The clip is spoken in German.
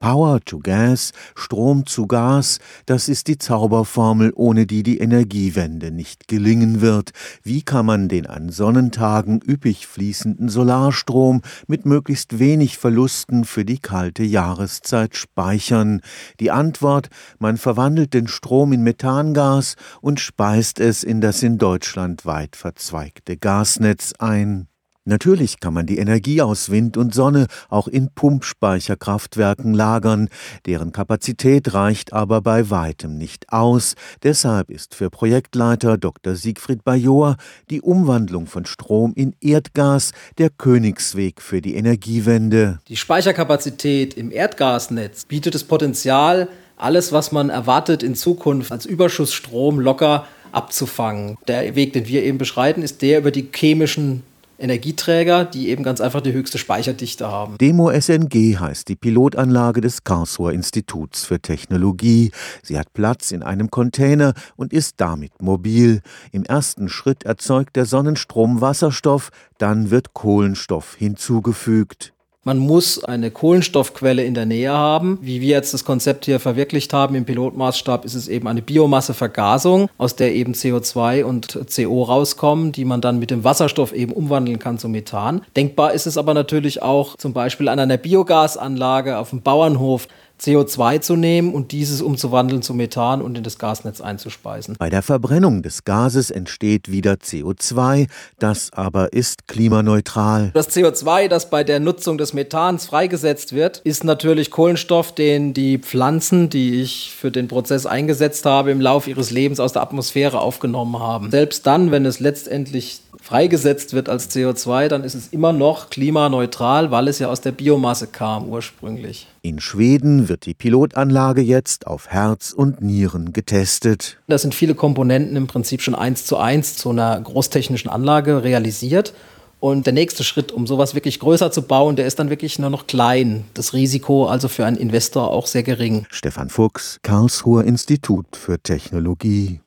Power to Gas, Strom zu Gas, das ist die Zauberformel, ohne die die Energiewende nicht gelingen wird. Wie kann man den an Sonnentagen üppig fließenden Solarstrom mit möglichst wenig Verlusten für die kalte Jahreszeit speichern? Die Antwort, man verwandelt den Strom in Methangas und speist es in das in Deutschland weit verzweigte Gasnetz ein. Natürlich kann man die Energie aus Wind und Sonne auch in Pumpspeicherkraftwerken lagern, deren Kapazität reicht aber bei weitem nicht aus. Deshalb ist für Projektleiter Dr. Siegfried Bajor die Umwandlung von Strom in Erdgas der Königsweg für die Energiewende. Die Speicherkapazität im Erdgasnetz bietet das Potenzial, alles, was man erwartet in Zukunft als Überschussstrom locker abzufangen. Der Weg, den wir eben beschreiten, ist der über die chemischen Energieträger, die eben ganz einfach die höchste Speicherdichte haben. Demo SNG heißt die Pilotanlage des Karlsruher Instituts für Technologie. Sie hat Platz in einem Container und ist damit mobil. Im ersten Schritt erzeugt der Sonnenstrom Wasserstoff, dann wird Kohlenstoff hinzugefügt. Man muss eine Kohlenstoffquelle in der Nähe haben. Wie wir jetzt das Konzept hier verwirklicht haben im Pilotmaßstab, ist es eben eine Biomassevergasung, aus der eben CO2 und CO rauskommen, die man dann mit dem Wasserstoff eben umwandeln kann zu Methan. Denkbar ist es aber natürlich auch zum Beispiel an einer Biogasanlage auf dem Bauernhof. CO2 zu nehmen und dieses umzuwandeln zu Methan und in das Gasnetz einzuspeisen. Bei der Verbrennung des Gases entsteht wieder CO2, das aber ist klimaneutral. Das CO2, das bei der Nutzung des Methans freigesetzt wird, ist natürlich Kohlenstoff, den die Pflanzen, die ich für den Prozess eingesetzt habe, im Laufe ihres Lebens aus der Atmosphäre aufgenommen haben. Selbst dann, wenn es letztendlich freigesetzt wird als CO2, dann ist es immer noch klimaneutral, weil es ja aus der Biomasse kam ursprünglich. In Schweden wird die Pilotanlage jetzt auf Herz und Nieren getestet. Da sind viele Komponenten im Prinzip schon eins zu eins zu einer großtechnischen Anlage realisiert. Und der nächste Schritt, um sowas wirklich größer zu bauen, der ist dann wirklich nur noch klein. Das Risiko also für einen Investor auch sehr gering. Stefan Fuchs, Karlsruher Institut für Technologie.